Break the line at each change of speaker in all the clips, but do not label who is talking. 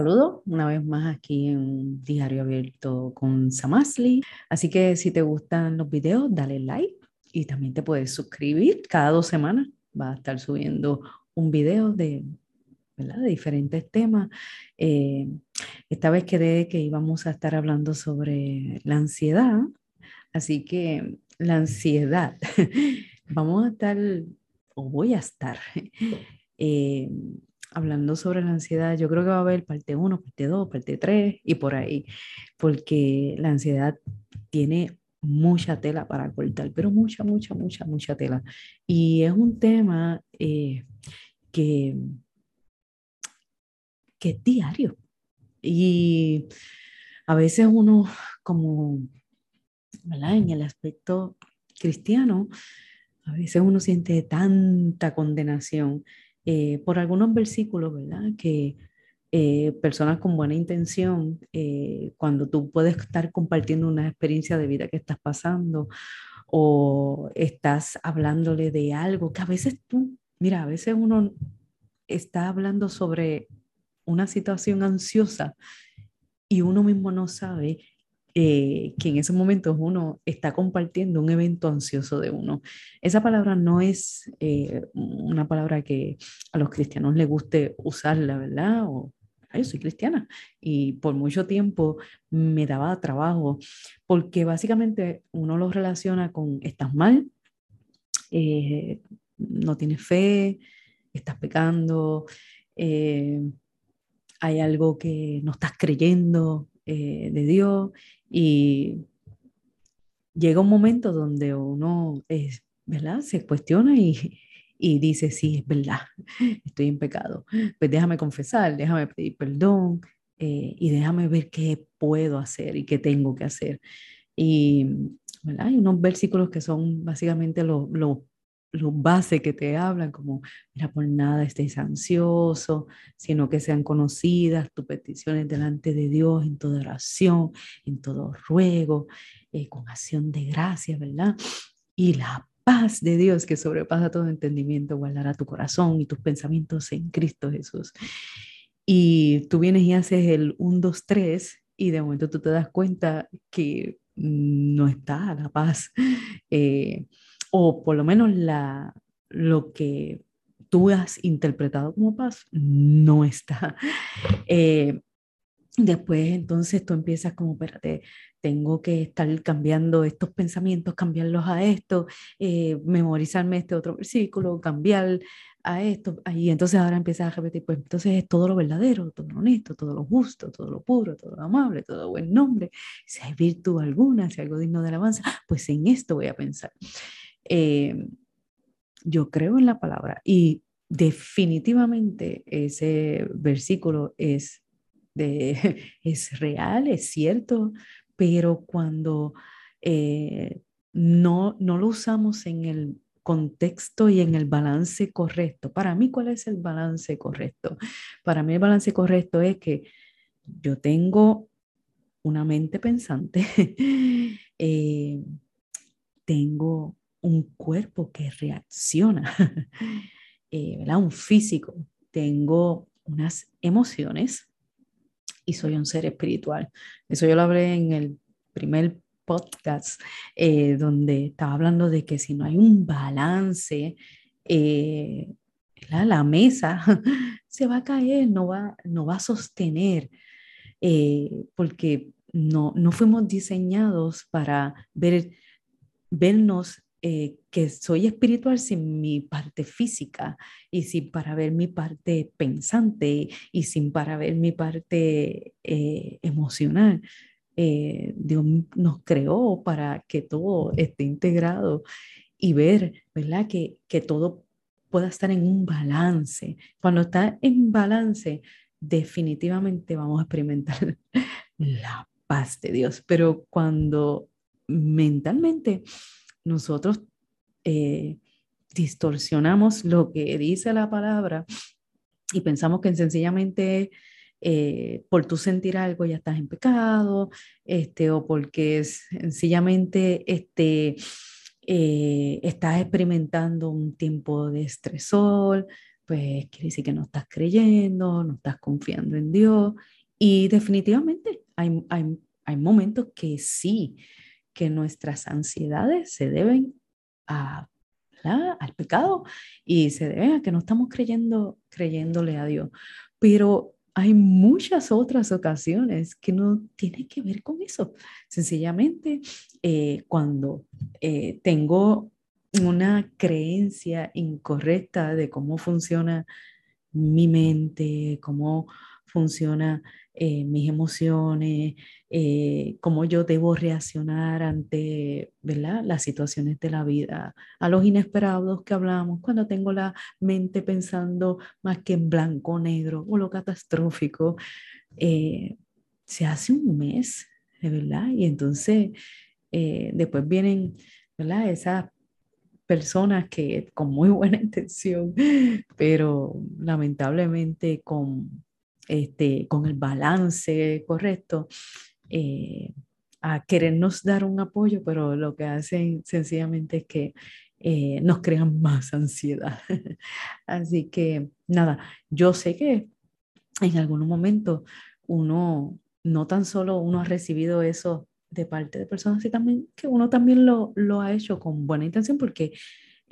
Saludo una vez más aquí en Diario Abierto con Samasli. Así que si te gustan los videos, dale like y también te puedes suscribir. Cada dos semanas va a estar subiendo un video de, de diferentes temas. Eh, esta vez quedé que íbamos a estar hablando sobre la ansiedad. Así que la ansiedad, vamos a estar, o voy a estar, eh, hablando sobre la ansiedad, yo creo que va a haber parte 1, parte 2, parte 3 y por ahí, porque la ansiedad tiene mucha tela para cortar, pero mucha, mucha, mucha, mucha tela. Y es un tema eh, que, que es diario. Y a veces uno como, ¿verdad? En el aspecto cristiano, a veces uno siente tanta condenación eh, por algunos versículos, ¿verdad? Que eh, personas con buena intención, eh, cuando tú puedes estar compartiendo una experiencia de vida que estás pasando o estás hablándole de algo que a veces tú, mira, a veces uno está hablando sobre una situación ansiosa y uno mismo no sabe eh, que en ese momento uno está compartiendo un evento ansioso de uno. Esa palabra no es eh, una palabra que a los cristianos les guste usarla, ¿verdad? O, yo soy cristiana y por mucho tiempo me daba trabajo porque básicamente uno lo relaciona con estás mal, eh, no tienes fe, estás pecando, hay algo que no estás creyendo de Dios y llega un momento donde uno es, ¿verdad? Se cuestiona y, y dice, sí, es verdad, estoy en pecado. Pues déjame confesar, déjame pedir perdón eh, y déjame ver qué puedo hacer y qué tengo que hacer. Y ¿verdad? hay unos versículos que son básicamente los lo los bases que te hablan, como, mira, por nada estés ansioso, sino que sean conocidas tus peticiones delante de Dios en toda oración, en todo ruego, eh, con acción de gracia, ¿verdad? Y la paz de Dios que sobrepasa todo entendimiento guardará tu corazón y tus pensamientos en Cristo Jesús. Y tú vienes y haces el 1, 2, 3 y de momento tú te das cuenta que no está la paz. Eh, o por lo menos la, lo que tú has interpretado como paz no está. Eh, después entonces tú empiezas como, espérate, tengo que estar cambiando estos pensamientos, cambiarlos a esto, eh, memorizarme este otro versículo, cambiar a esto, y entonces ahora empiezas a repetir, pues entonces es todo lo verdadero, todo lo honesto, todo lo justo, todo lo puro, todo lo amable, todo buen nombre, si hay virtud alguna, si hay algo digno de alabanza, pues en esto voy a pensar. Eh, yo creo en la palabra y definitivamente ese versículo es, de, es real, es cierto, pero cuando eh, no, no lo usamos en el contexto y en el balance correcto. Para mí, ¿cuál es el balance correcto? Para mí el balance correcto es que yo tengo una mente pensante, eh, tengo un cuerpo que reacciona, eh, un físico, tengo unas emociones y soy un ser espiritual. Eso yo lo hablé en el primer podcast eh, donde estaba hablando de que si no hay un balance, eh, la, mesa se va a caer, no va, no va a sostener, porque no, no fuimos diseñados para ver, vernos eh, que soy espiritual sin mi parte física y sin para ver mi parte pensante y sin para ver mi parte eh, emocional. Eh, Dios nos creó para que todo esté integrado y ver, ¿verdad? Que, que todo pueda estar en un balance. Cuando está en balance, definitivamente vamos a experimentar la paz de Dios. Pero cuando mentalmente nosotros eh, distorsionamos lo que dice la palabra y pensamos que sencillamente eh, por tú sentir algo ya estás en pecado, este, o porque sencillamente este, eh, estás experimentando un tiempo de estresor, pues quiere decir que no estás creyendo, no estás confiando en Dios. Y definitivamente hay, hay, hay momentos que sí, que nuestras ansiedades se deben a, al pecado y se deben a que no estamos creyendo, creyéndole a Dios. Pero hay muchas otras ocasiones que no tienen que ver con eso. Sencillamente, eh, cuando eh, tengo una creencia incorrecta de cómo funciona mi mente, cómo funciona eh, mis emociones, eh, cómo yo debo reaccionar ante ¿verdad? las situaciones de la vida, a los inesperados que hablamos, cuando tengo la mente pensando más que en blanco negro o lo catastrófico. Eh, se hace un mes, ¿verdad? Y entonces después vienen, ¿verdad? Esas personas que con muy buena intención, pero lamentablemente con este, con el balance correcto, eh, a querernos dar un apoyo, pero lo que hacen sencillamente es que eh, nos crean más ansiedad. Así que nada, yo sé que en algún momento uno, no tan solo uno ha recibido eso de parte de personas, sino también que uno también lo, lo ha hecho con buena intención, porque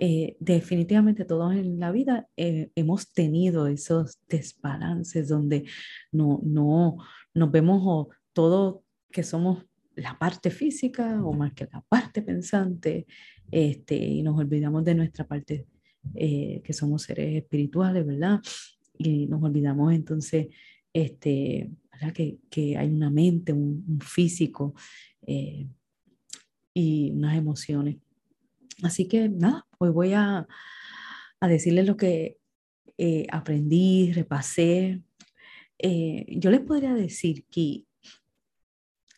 eh, definitivamente todos en la vida eh, hemos tenido esos desbalances donde no, no nos vemos o todo que somos la parte física o más que la parte pensante, este, y nos olvidamos de nuestra parte eh, que somos seres espirituales, ¿verdad? Y nos olvidamos entonces este, ¿verdad? Que, que hay una mente, un, un físico y unas emociones. Así que nada, hoy voy a, a decirles lo que eh, aprendí, repasé. Eh, yo les podría decir que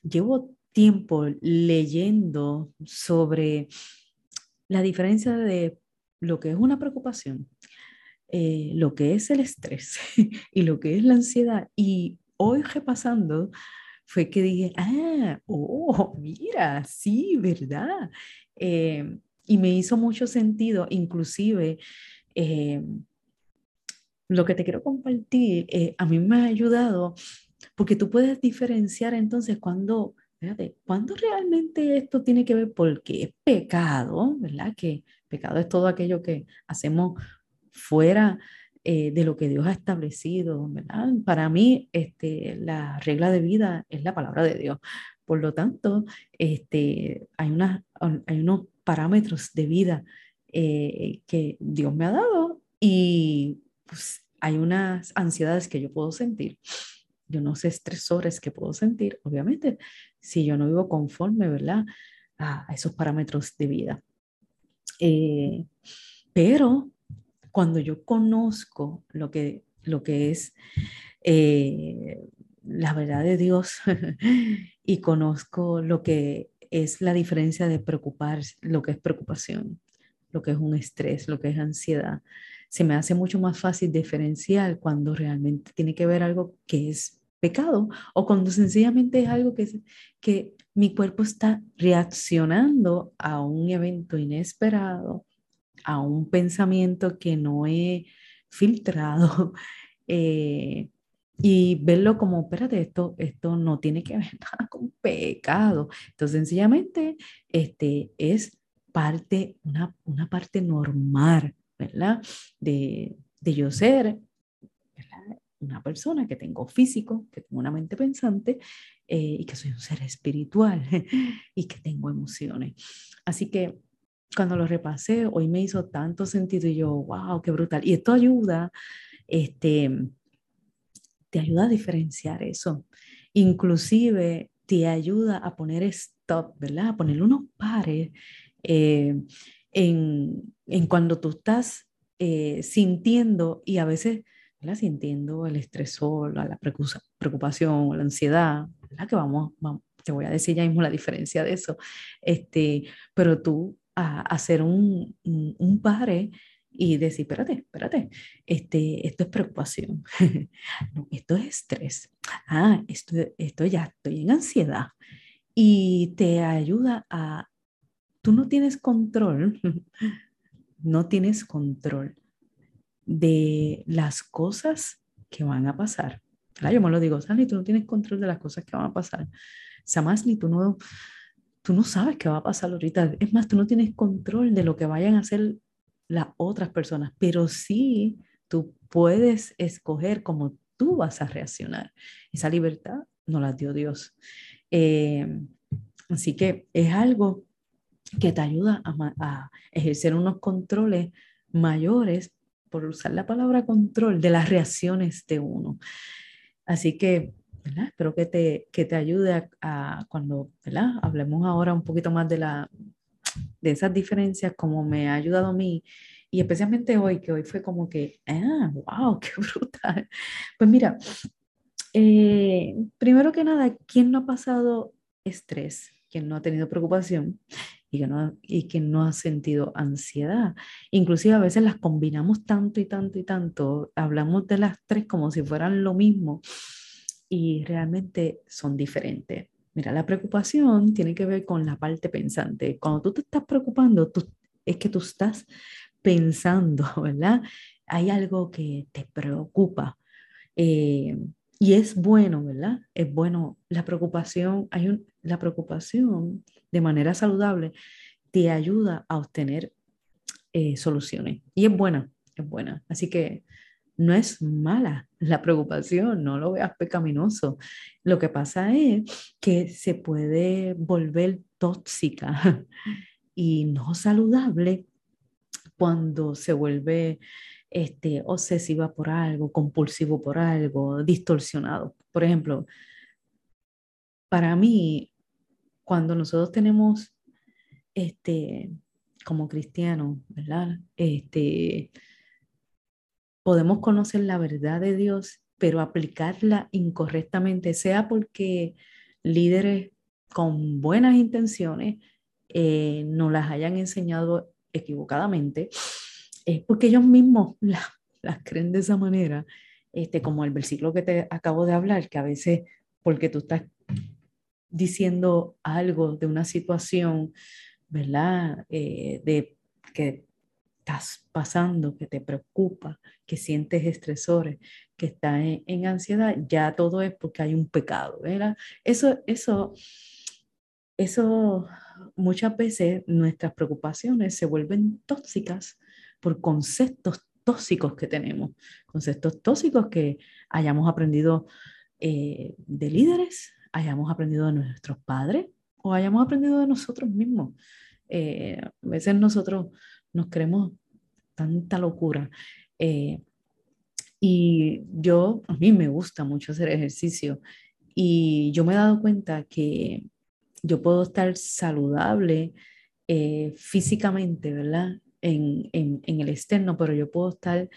llevo tiempo leyendo sobre la diferencia de lo que es una preocupación, eh, lo que es el estrés y lo que es la ansiedad. Y hoy repasando fue que dije, ah, oh, mira, sí, ¿verdad? Y me hizo mucho sentido, inclusive eh, lo que te quiero compartir, eh, a mí me ha ayudado porque tú puedes diferenciar entonces cuando, cuando realmente esto tiene que ver porque es pecado, ¿verdad? Que pecado es todo aquello que hacemos fuera eh, de lo que Dios ha establecido, ¿verdad? Para mí, este, la regla de vida es la palabra de Dios. Por lo tanto, este, hay, una, hay unos parámetros de vida eh, que Dios me ha dado y pues, hay unas ansiedades que yo puedo sentir. Yo no sé estresores que puedo sentir, obviamente, si yo no vivo conforme, ¿verdad? A, esos parámetros de vida. Eh, pero cuando yo conozco lo que, lo que es eh, la verdad de Dios y conozco lo que es la diferencia de preocupar, lo que es preocupación, lo que es un estrés, lo que es ansiedad. Se me hace mucho más fácil diferenciar cuando realmente tiene que ver algo que es pecado o cuando sencillamente es algo que, que mi cuerpo está reaccionando a un evento inesperado, a un pensamiento que no he filtrado. Eh, y verlo como, espérate, esto, esto no tiene que ver nada con pecado. Entonces, sencillamente, este, es parte, una, una parte normal, ¿verdad? De, de yo ser una persona que tengo físico, que tengo una mente pensante eh, y que soy un ser espiritual y que tengo emociones. Así que cuando lo repasé, hoy me hizo tanto sentido y yo, wow, qué brutal. Y esto ayuda, este, te ayuda a diferenciar eso. Inclusive te ayuda a poner stop, ¿verdad? A poner unos pares eh, en, en, cuando tú estás eh, sintiendo y a veces, ¿verdad? Sintiendo el estresor, la preocupación, la ansiedad, ¿verdad? Que vamos, te voy a decir ya mismo la diferencia de eso. Este, pero tú a, hacer un, un, un pare y decir, espérate, espérate, este, esto es preocupación, esto es estrés, ah, esto, esto ya estoy en ansiedad y te ayuda a, tú no tienes control, no tienes control de las cosas que van a pasar. Yo me lo digo, Sandy, tú no tienes control de las cosas que van a pasar. Samasli, tú no, tú no sabes qué va a pasar ahorita. Es más, tú no tienes control de lo que vayan a hacer las otras personas, pero sí tú puedes escoger cómo tú vas a reaccionar. Esa libertad no la dio Dios. Eh, así que es algo que te ayuda a, ejercer unos controles mayores, por usar la palabra control, de las reacciones de uno. Así que, ¿verdad? Espero que te, que te ayude a, cuando, ¿verdad? Hablemos ahora un poquito más de, la, de esas diferencias, como me ha ayudado a mí, y especialmente hoy, que hoy fue como que, ah, wow, qué brutal. Pues mira, eh, primero que nada, ¿quién no ha pasado estrés? ¿Quién no ha tenido preocupación? y que, no, y que no ha sentido ansiedad. Inclusive a veces las combinamos tanto y tanto y tanto, hablamos de las tres como si fueran lo mismo y realmente son diferentes. Mira, la preocupación tiene que ver con la parte pensante. Cuando tú te estás preocupando, es que tú estás pensando, ¿verdad? Hay algo que te preocupa. Eh, y es bueno, ¿verdad? Es bueno. La preocupación, hay un, la preocupación de manera saludable te ayuda a obtener eh, soluciones. Y es buena, es buena. Así que no es mala la preocupación, no lo veas pecaminoso. Lo que pasa es que se puede volver tóxica y no saludable cuando se vuelve este, obsesiva por algo, compulsivo por algo, distorsionado. Por ejemplo, para mí, cuando nosotros tenemos, este, como cristianos, ¿verdad? Este, podemos conocer la verdad de Dios, pero aplicarla incorrectamente, sea porque líderes con buenas intenciones eh, nos las hayan enseñado equivocadamente, es porque ellos mismos las creen de esa manera, este, como el versículo que te acabo de hablar, que a veces porque tú estás diciendo algo de una situación, ¿verdad? Eh, de que estás pasando, que te preocupa, que sientes estresores, que estás en, ansiedad, ya todo es porque hay un pecado. Eso, eso, eso, muchas veces nuestras preocupaciones se vuelven tóxicas por conceptos tóxicos que tenemos, conceptos tóxicos que hayamos aprendido eh, de líderes, hayamos aprendido de nuestros padres o hayamos aprendido de nosotros mismos. Eh, a veces nosotros nos creemos tanta locura. Eh, y yo, a mí me gusta mucho hacer ejercicio y yo me he dado cuenta que yo puedo estar saludable físicamente, ¿verdad? en, en, el externo, pero yo puedo estar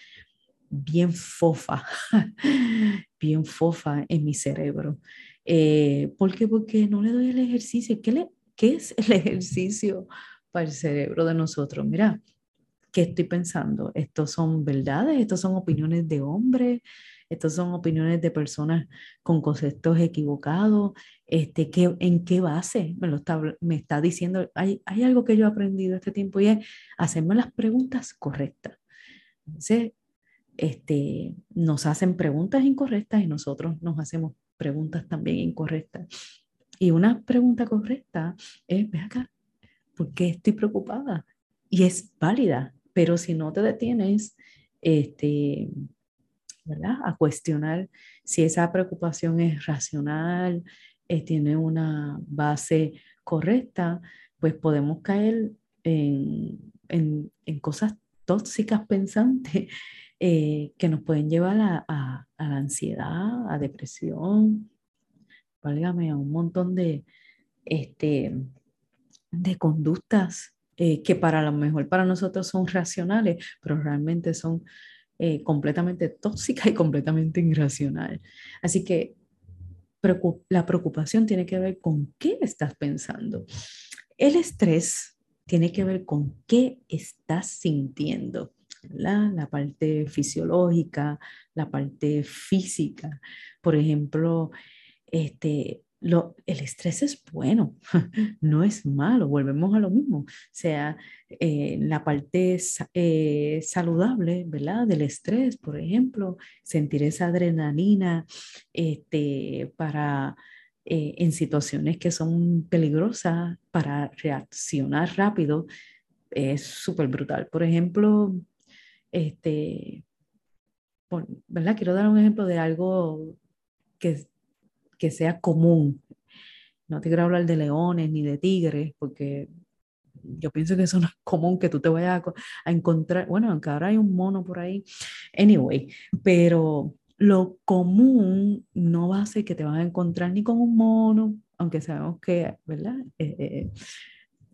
bien fofa, bien fofa en mi cerebro. Eh, ¿Por qué? Porque no le doy el ejercicio. ¿Qué, le, ¿Qué es el ejercicio para el cerebro de nosotros? Mira, ¿qué estoy pensando? ¿Estos son verdades? ¿Estos son opiniones de hombres? Estas son opiniones de personas con conceptos equivocados. Este, ¿qué, ¿En qué base me, lo está, me está diciendo? Hay, hay algo que yo he aprendido este tiempo y es hacerme las preguntas correctas. Entonces, este, nos hacen preguntas incorrectas y nosotros nos hacemos preguntas también incorrectas. Y una pregunta correcta es, ve acá, ¿por qué estoy preocupada? Y es válida, pero si no te detienes, este, a cuestionar si esa preocupación es racional, eh, tiene una base correcta, pues podemos caer en, cosas tóxicas pensantes eh, que nos pueden llevar a, la ansiedad, a depresión, válgame, a un montón de, este, de conductas eh, que para lo mejor para nosotros son racionales, pero realmente son eh, completamente tóxica y completamente irracional. Así que la preocupación tiene que ver con qué estás pensando. El estrés tiene que ver con qué estás sintiendo. La parte fisiológica, la parte física. Por ejemplo, este, el estrés es bueno, no es malo, volvemos a lo mismo. O sea, eh, la parte eh, saludable, ¿verdad? Del estrés, por ejemplo, sentir esa adrenalina este, para, eh, en situaciones que son peligrosas, para reaccionar rápido, es súper brutal. Por ejemplo, este, ¿verdad? Quiero dar un ejemplo de algo que que sea común. No te quiero hablar de leones ni de tigres, porque yo pienso que eso no es común que tú te vayas a, encontrar, bueno, aunque ahora hay un mono por ahí, anyway, pero lo común no va a ser que te vas a encontrar ni con un mono, aunque sabemos que, ¿verdad? Eh, eh,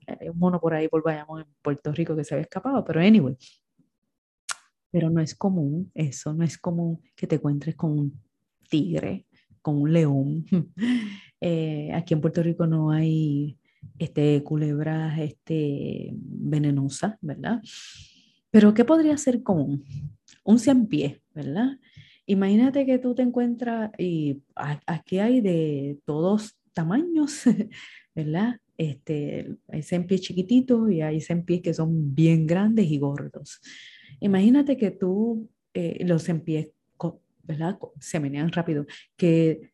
eh, hay un mono por ahí por vayamos en Puerto Rico que se había escapado, pero anyway. Pero no es común eso, no es común que te encuentres con un tigre, con un león. Eh, aquí en Puerto Rico no hay este, culebras este, venenosas, ¿verdad? Pero ¿qué podría ser común? Un cien ¿verdad? Imagínate que tú te encuentras y aquí hay de todos tamaños, ¿verdad? Este, hay cien pies chiquititos y hay cien pies que son bien grandes y gordos. Imagínate que tú eh, los cien ¿verdad? Se menean rápido, que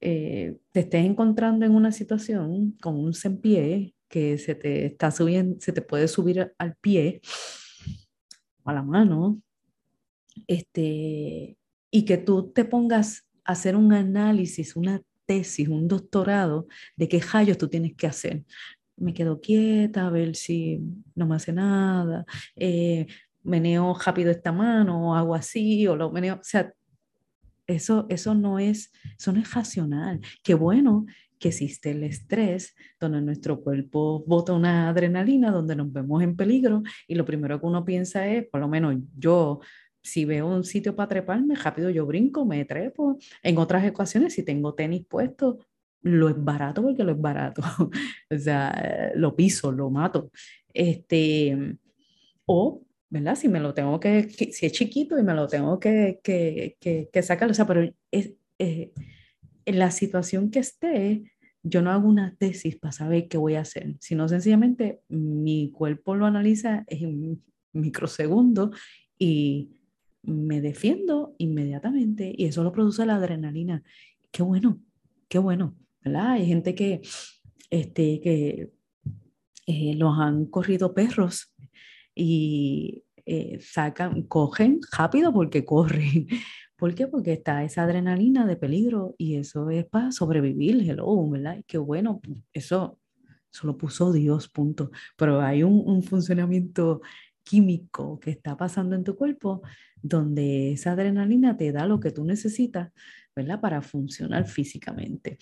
eh, te estés encontrando en una situación con un pie que se te está subiendo, se te puede subir al pie a la mano, este, y que tú te pongas a hacer un análisis, una tesis, un doctorado de qué rayos tú tienes que hacer. Me quedo quieta a ver si no me hace nada, eh, meneo rápido esta mano o hago así, o lo meneo, o sea, eso, eso, no es, eso no es racional. Qué bueno que existe el estrés, donde nuestro cuerpo bota una adrenalina, donde nos vemos en peligro y lo primero que uno piensa es, por lo menos yo, si veo un sitio para treparme, rápido yo brinco, me trepo. En otras ecuaciones, si tengo tenis puesto, lo es barato porque lo es barato. o sea, lo piso, lo mato. Este, o ¿verdad? Si me lo tengo que, si es chiquito y me lo tengo que, que, que, sacar, o sea, pero es, eh, en la situación que esté, yo no hago una tesis para saber qué voy a hacer, sino sencillamente mi cuerpo lo analiza en un microsegundo y me defiendo inmediatamente y eso lo produce la adrenalina. Qué bueno, qué bueno, ¿verdad? Hay gente que, este, que eh, los han corrido perros y eh, sacan, cogen rápido porque corren. ¿Por qué? Porque está esa adrenalina de peligro y eso es para sobrevivir, hello, ¿verdad? Y qué bueno, eso, eso lo puso Dios, punto. Pero hay un, un funcionamiento químico que está pasando en tu cuerpo donde esa adrenalina te da lo que tú necesitas, ¿verdad? Para funcionar físicamente.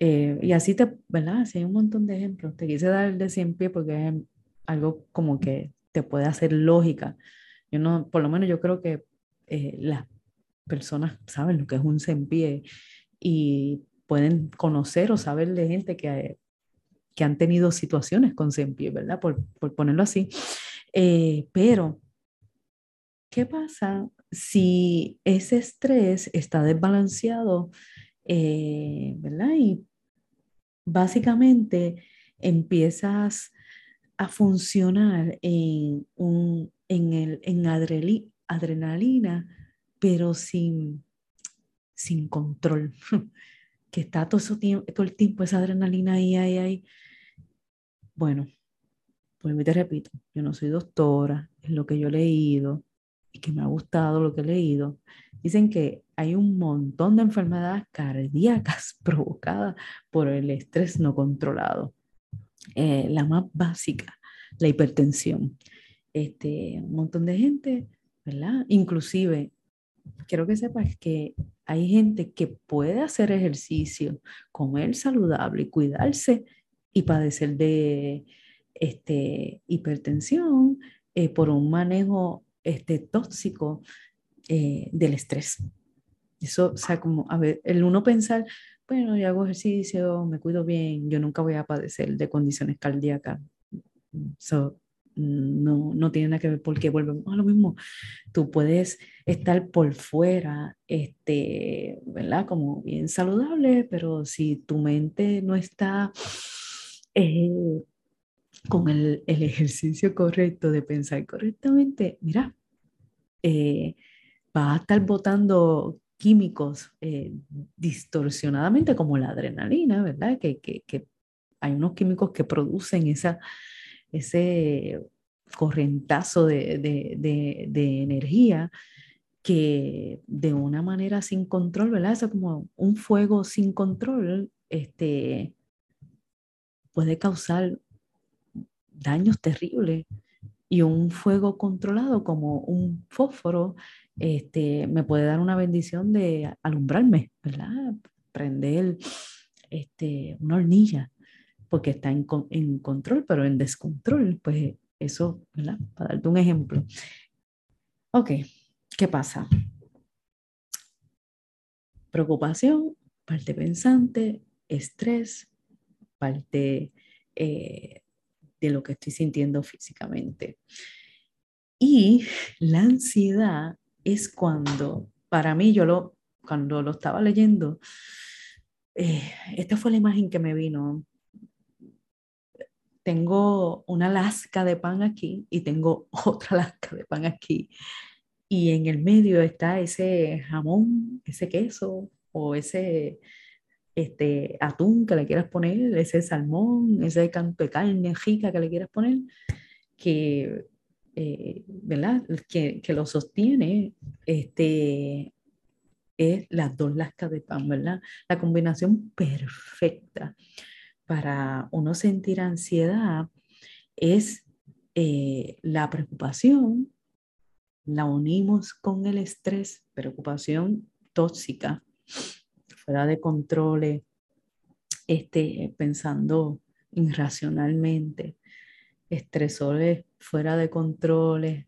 Eh, y así te, ¿verdad? Así hay un montón de ejemplos. Te quise dar el de 100 pies porque es algo como que puede hacer lógica. Yo no, por lo menos yo creo que eh, las personas saben lo que es un sempié y pueden conocer o saber de gente que, que han tenido situaciones con sempié, ¿verdad? Por, por ponerlo así. Eh, pero, ¿qué pasa si ese estrés está desbalanceado, eh, ¿verdad? Y básicamente empiezas a funcionar en, un, en, el, en adrenalina, pero sin, sin control, que está todo, todo el tiempo esa adrenalina ahí, ahí, ahí. Bueno, pues te repito, yo no soy doctora, es lo que yo he leído y que me ha gustado lo que he leído. Dicen que hay un montón de enfermedades cardíacas provocadas por el estrés no controlado. Eh, la más básica, la hipertensión. Este, un montón de gente, ¿verdad? Inclusive, quiero que sepas que hay gente que puede hacer ejercicio, comer saludable y cuidarse y padecer de este, hipertensión eh, por un manejo este, tóxico eh, del estrés. Eso, o sea, como, a ver, el uno pensar, bueno, yo hago ejercicio, me cuido bien, yo nunca voy a padecer de condiciones cardíacas. So, no, no tiene nada que ver porque volvemos a lo mismo. Tú puedes estar por fuera, este, ¿verdad? Como bien saludable, pero si tu mente no está eh, con el, el, ejercicio correcto de pensar correctamente, mira, eh, a estar botando químicos eh, distorsionadamente como la adrenalina, ¿verdad? Que, hay unos químicos que producen esa, ese correntazo de, de, de, de energía que de una manera sin control, ¿verdad? Es como un fuego sin control, este, puede causar daños terribles. Y un fuego controlado como un fósforo este, me puede dar una bendición de alumbrarme, ¿verdad? Prender este, una hornilla, porque está en, en control, pero en descontrol, pues eso, ¿verdad? Para darte un ejemplo. Ok, ¿qué pasa? Preocupación, parte pensante, estrés, parte eh, de lo que estoy sintiendo físicamente. Y la ansiedad es cuando, para mí, yo lo, cuando lo estaba leyendo, eh, esta fue la imagen que me vino. Tengo una lasca de pan aquí y tengo otra lasca de pan aquí. Y en el medio está ese jamón, ese queso o ese este, atún que le quieras poner, ese salmón, ese canto de rica que le quieras poner, que eh, ¿verdad? Que, que, lo sostiene este, es las dos lascas de pan, ¿verdad? La combinación perfecta para uno sentir ansiedad es eh, la preocupación, la unimos con el estrés, preocupación tóxica, fuera de control, este, pensando irracionalmente, estresores fuera de controles,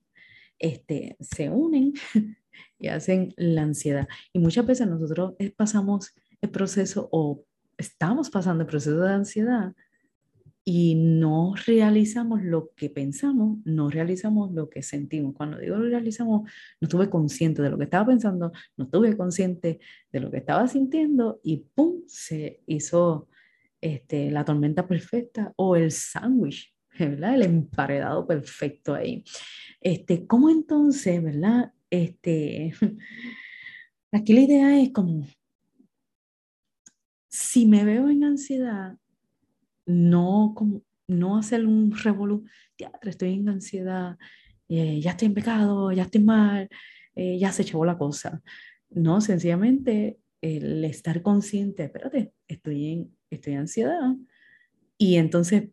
este, se unen y hacen la ansiedad. Y muchas veces nosotros pasamos el proceso o estamos pasando el proceso de ansiedad y no realizamos lo que pensamos, no realizamos lo que sentimos. Cuando digo realizamos, no estuve consciente de lo que estaba pensando, no estuve consciente de lo que estaba sintiendo y ¡pum! se hizo este, la tormenta perfecta o el sándwich ¿verdad? El emparedado perfecto ahí. Este, ¿Cómo entonces, verdad? Este, aquí la idea es como, si me veo en ansiedad, no, como, no hacer un revolú, teatro, estoy en ansiedad, eh, ya estoy en pecado, ya estoy mal, eh, ya se echó la cosa. No, sencillamente el estar consciente, espérate, estoy en, estoy en ansiedad. Y entonces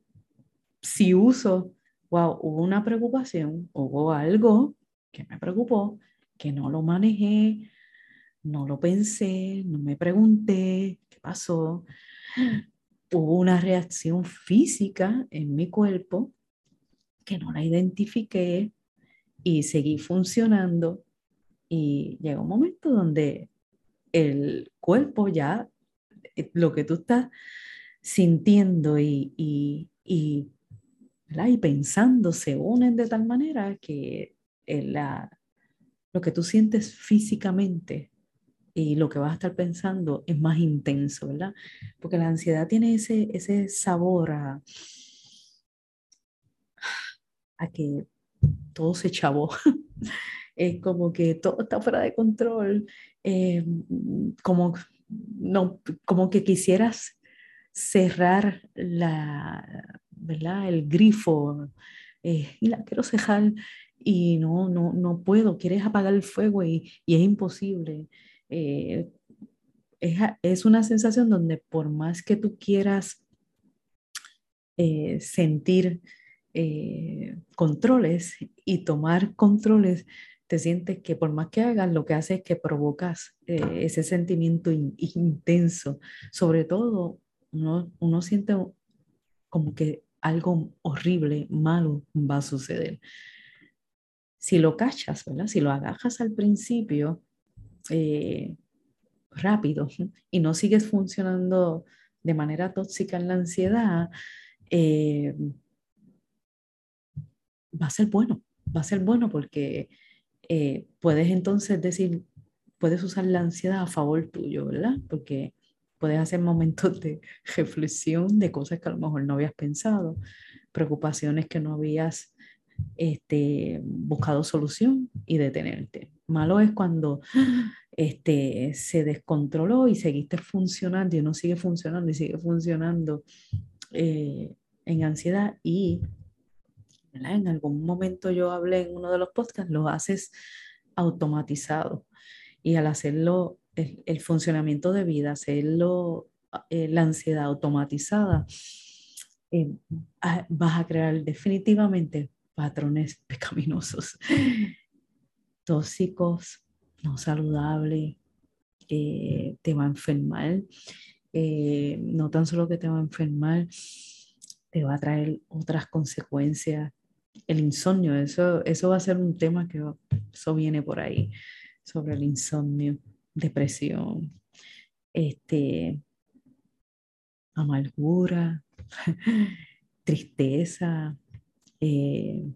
si uso, wow, hubo una preocupación, hubo algo que me preocupó, que no lo manejé, no lo pensé, no me pregunté qué pasó. Hubo una reacción física en mi cuerpo que no la identifiqué y seguí funcionando y llega un momento donde el cuerpo ya, eh, lo que tú estás sintiendo y, y, y y pensando se unen de tal manera que eh, la, lo que tú sientes físicamente y lo que vas a estar pensando es más intenso, ¿verdad? Porque la ansiedad tiene ese, ese sabor a, a que todo se chavó. es como que todo está fuera de control, eh, como, no, como que quisieras cerrar la, ¿verdad? El grifo eh, y la quiero cejar y no, no, no puedo, quieres apagar el fuego y, y es imposible. Eh, es, es, una sensación donde por más que tú quieras eh, sentir controles y tomar controles, te sientes que por más que hagas, lo que hace es que provocas ese sentimiento intenso. Sobre todo, uno, uno siente como que algo horrible, malo va a suceder. Si lo cachas, ¿verdad? Si lo agajas al principio, eh, rápido, y no sigues funcionando de manera tóxica en la ansiedad, eh, va a ser bueno, va a ser bueno porque eh, puedes entonces decir, puedes usar la ansiedad a favor tuyo, ¿verdad? Porque puedes hacer momentos de reflexión de cosas que a lo mejor no habías pensado, preocupaciones que no habías este, buscado solución y detenerte. Malo es cuando este, se descontroló y seguiste funcionando y uno sigue funcionando y sigue funcionando eh, en ansiedad y en algún momento yo hablé en uno de los podcasts, lo haces automatizado y al hacerlo, el, funcionamiento de vida, hacerlo, eh, la ansiedad automatizada, eh, vas a crear definitivamente patrones pecaminosos, tóxicos, no saludables, eh, te va a enfermar. no tan solo que te va a enfermar, te va a traer otras consecuencias. El insomnio, eso, eso va a ser un tema que eso viene por ahí sobre el insomnio, depresión, este, amargura, tristeza, eh,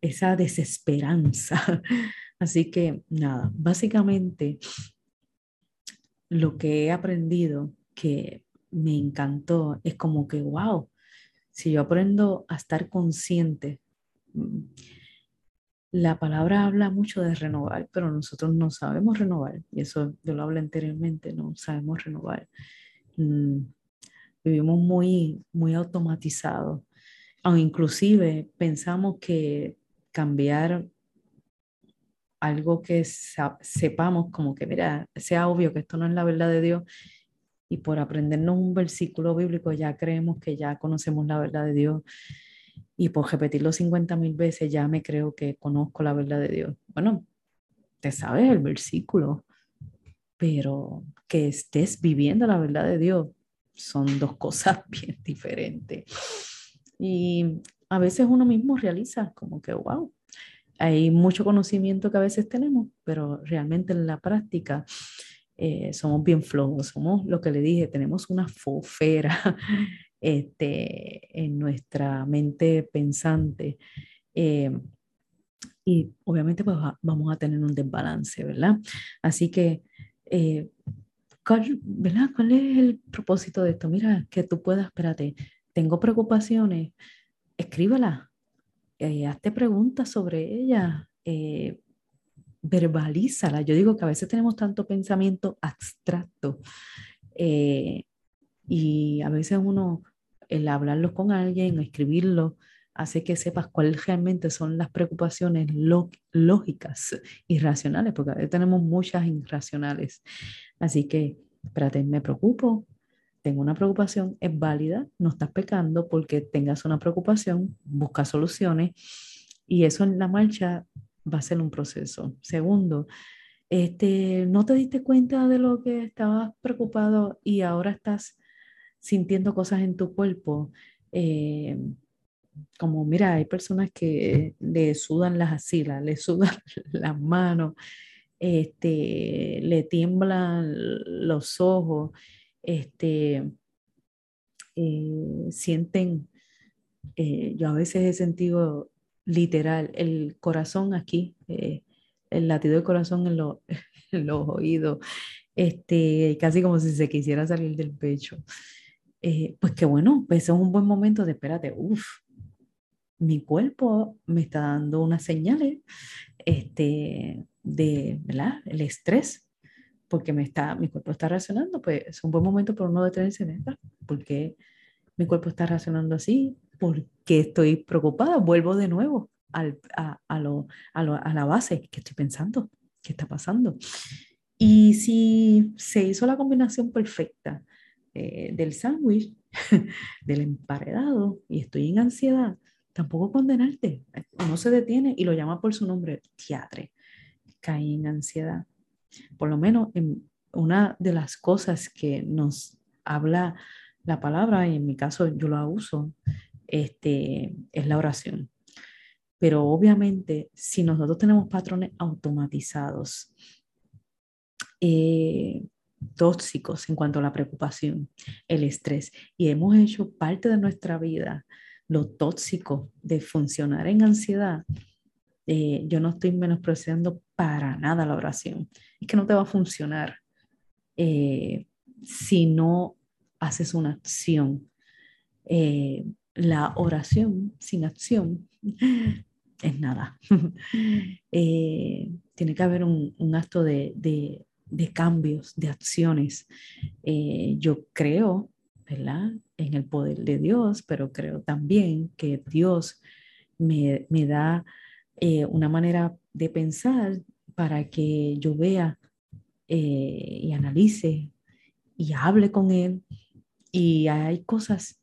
esa desesperanza. Así que nada, básicamente lo que he aprendido que me encantó es como que, wow, si yo aprendo a estar consciente mm, la palabra habla mucho de renovar, pero nosotros no sabemos renovar. Y eso yo lo hablé anteriormente, no sabemos renovar. Mm, vivimos muy, muy automatizados. O inclusive pensamos que cambiar algo que sepamos como que, mira, sea obvio que esto no es la verdad de Dios, y por aprendernos un versículo bíblico ya creemos que ya conocemos la verdad de Dios y por repetirlo 50 mil veces ya me creo que conozco la verdad de Dios. Bueno, te sabes el versículo, pero que estés viviendo la verdad de Dios son dos cosas bien diferentes. Y a veces uno mismo realiza como que, wow, hay mucho conocimiento que a veces tenemos, pero realmente en la práctica eh, somos bien flojos, somos lo que le dije, tenemos una fofera este, en nuestra mente pensante. Eh, y obviamente pues, vamos a tener un desbalance, ¿verdad? Así que, eh, ¿cuál, ¿verdad? ¿Cuál es el propósito de esto? Mira, que tú puedas, espérate, tengo preocupaciones, escríbela, eh, hazte preguntas sobre ella, eh, verbalízala. Yo digo que a veces tenemos tanto pensamiento abstracto y a veces uno el hablarlo con alguien, escribirlo, hace que sepas cuáles realmente son las preocupaciones lógicas y racionales, porque a veces tenemos muchas irracionales. Así que, espérate, me preocupo, tengo una preocupación, es válida, no estás pecando porque tengas una preocupación, busca soluciones y eso en la marcha va a ser un proceso. Segundo, este, no te diste cuenta de lo que estabas preocupado y ahora estás sintiendo cosas en tu cuerpo. Eh, como mira, hay personas que le sudan las asilas, le sudan las manos, este, le tiemblan los ojos, este, eh, sienten, eh, yo a veces he sentido literal el corazón aquí, el latido del corazón en, en los oídos, este, casi como si se quisiera salir del pecho. Eh, pues que bueno, pues es un buen momento de, espérate, uff, mi cuerpo me está dando unas señales este, de, ¿verdad? El estrés, porque me está, mi cuerpo está reaccionando, pues es un buen momento para uno detenerse, ¿verdad? Porque mi cuerpo está reaccionando así, porque estoy preocupada, vuelvo de nuevo al, a, a, lo, a, lo, a la base, ¿qué estoy pensando? ¿Qué está pasando? Y si se hizo la combinación perfecta eh, del sándwich, del emparedado, y estoy en ansiedad, tampoco condenarte. Uno se detiene y lo llama por su nombre, teatre. Cae en ansiedad. Por lo menos en una de las cosas que nos habla la palabra, y en mi caso yo la uso, este, es la oración. Pero obviamente, si nosotros tenemos patrones automatizados, eh, tóxicos en cuanto a la preocupación, el estrés, y hemos hecho parte de nuestra vida lo tóxico de funcionar en ansiedad, eh, yo no estoy menospreciando para nada la oración. Es que no te va a funcionar eh, si no haces una acción. Eh, la oración sin acción es nada. tiene que haber un, acto de, de, cambios, de acciones. yo creo, ¿verdad? En el poder de Dios, pero creo también que Dios me, me da eh, una manera de pensar para que yo vea eh, y analice y hable con él. Y hay cosas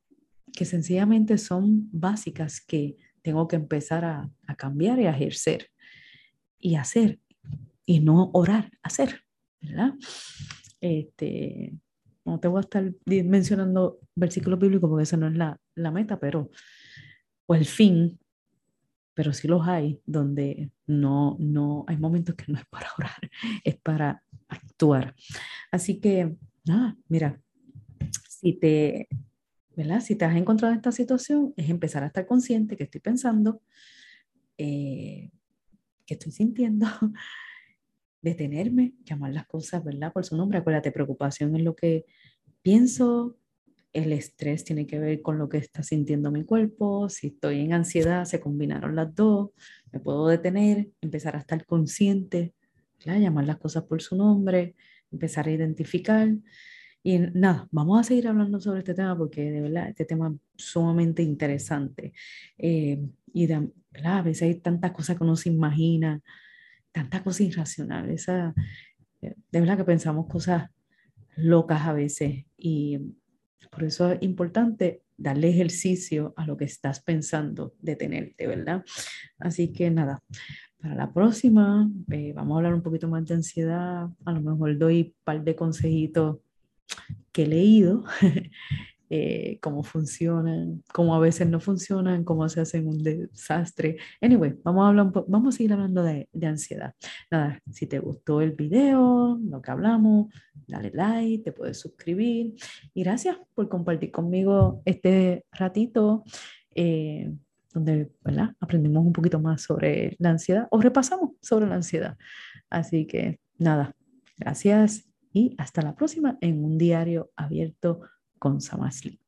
que sencillamente son básicas que tengo que empezar a cambiar y a ejercer y hacer y no orar, hacer, ¿verdad? Este, no te voy a estar mencionando versículos bíblicos porque esa no es la, la meta, pero o el fin pero sí los hay donde no, no, hay momentos que no es para orar, es para actuar. Así que, nada, mira, si te, ¿verdad? Si te has encontrado en esta situación, es empezar a estar consciente que estoy pensando, eh, que estoy sintiendo, detenerme, llamar las cosas, ¿verdad? Por su nombre, acuérdate, preocupación es lo que pienso, el estrés tiene que ver con lo que está sintiendo mi cuerpo. Si estoy en ansiedad, se combinaron las dos. Me puedo detener, empezar a estar consciente, llamar las cosas por su nombre, empezar a identificar. Y nada, vamos a seguir hablando sobre este tema porque de verdad este tema es sumamente interesante. Eh, y de, a veces hay tantas cosas que uno se imagina, tantas cosas irracionales. Esa, de verdad que pensamos cosas locas a veces. Y por eso es importante darle ejercicio a lo que estás pensando, detenerte, ¿verdad? Así que nada, para la próxima eh, vamos a hablar un poquito más de ansiedad, a lo mejor doy un par de consejitos que he leído Eh, cómo funcionan, cómo a veces no funcionan, cómo se hacen un desastre. Anyway, vamos a, hablar vamos a seguir hablando de, de, ansiedad. Nada, si te gustó el video, lo que hablamos, dale like, te puedes suscribir. Y gracias por compartir conmigo este ratito. Eh, donde ¿verdad? aprendimos un poquito más sobre la ansiedad o repasamos sobre la ansiedad. Así que nada, gracias y hasta la próxima en un diario abierto con Samasli.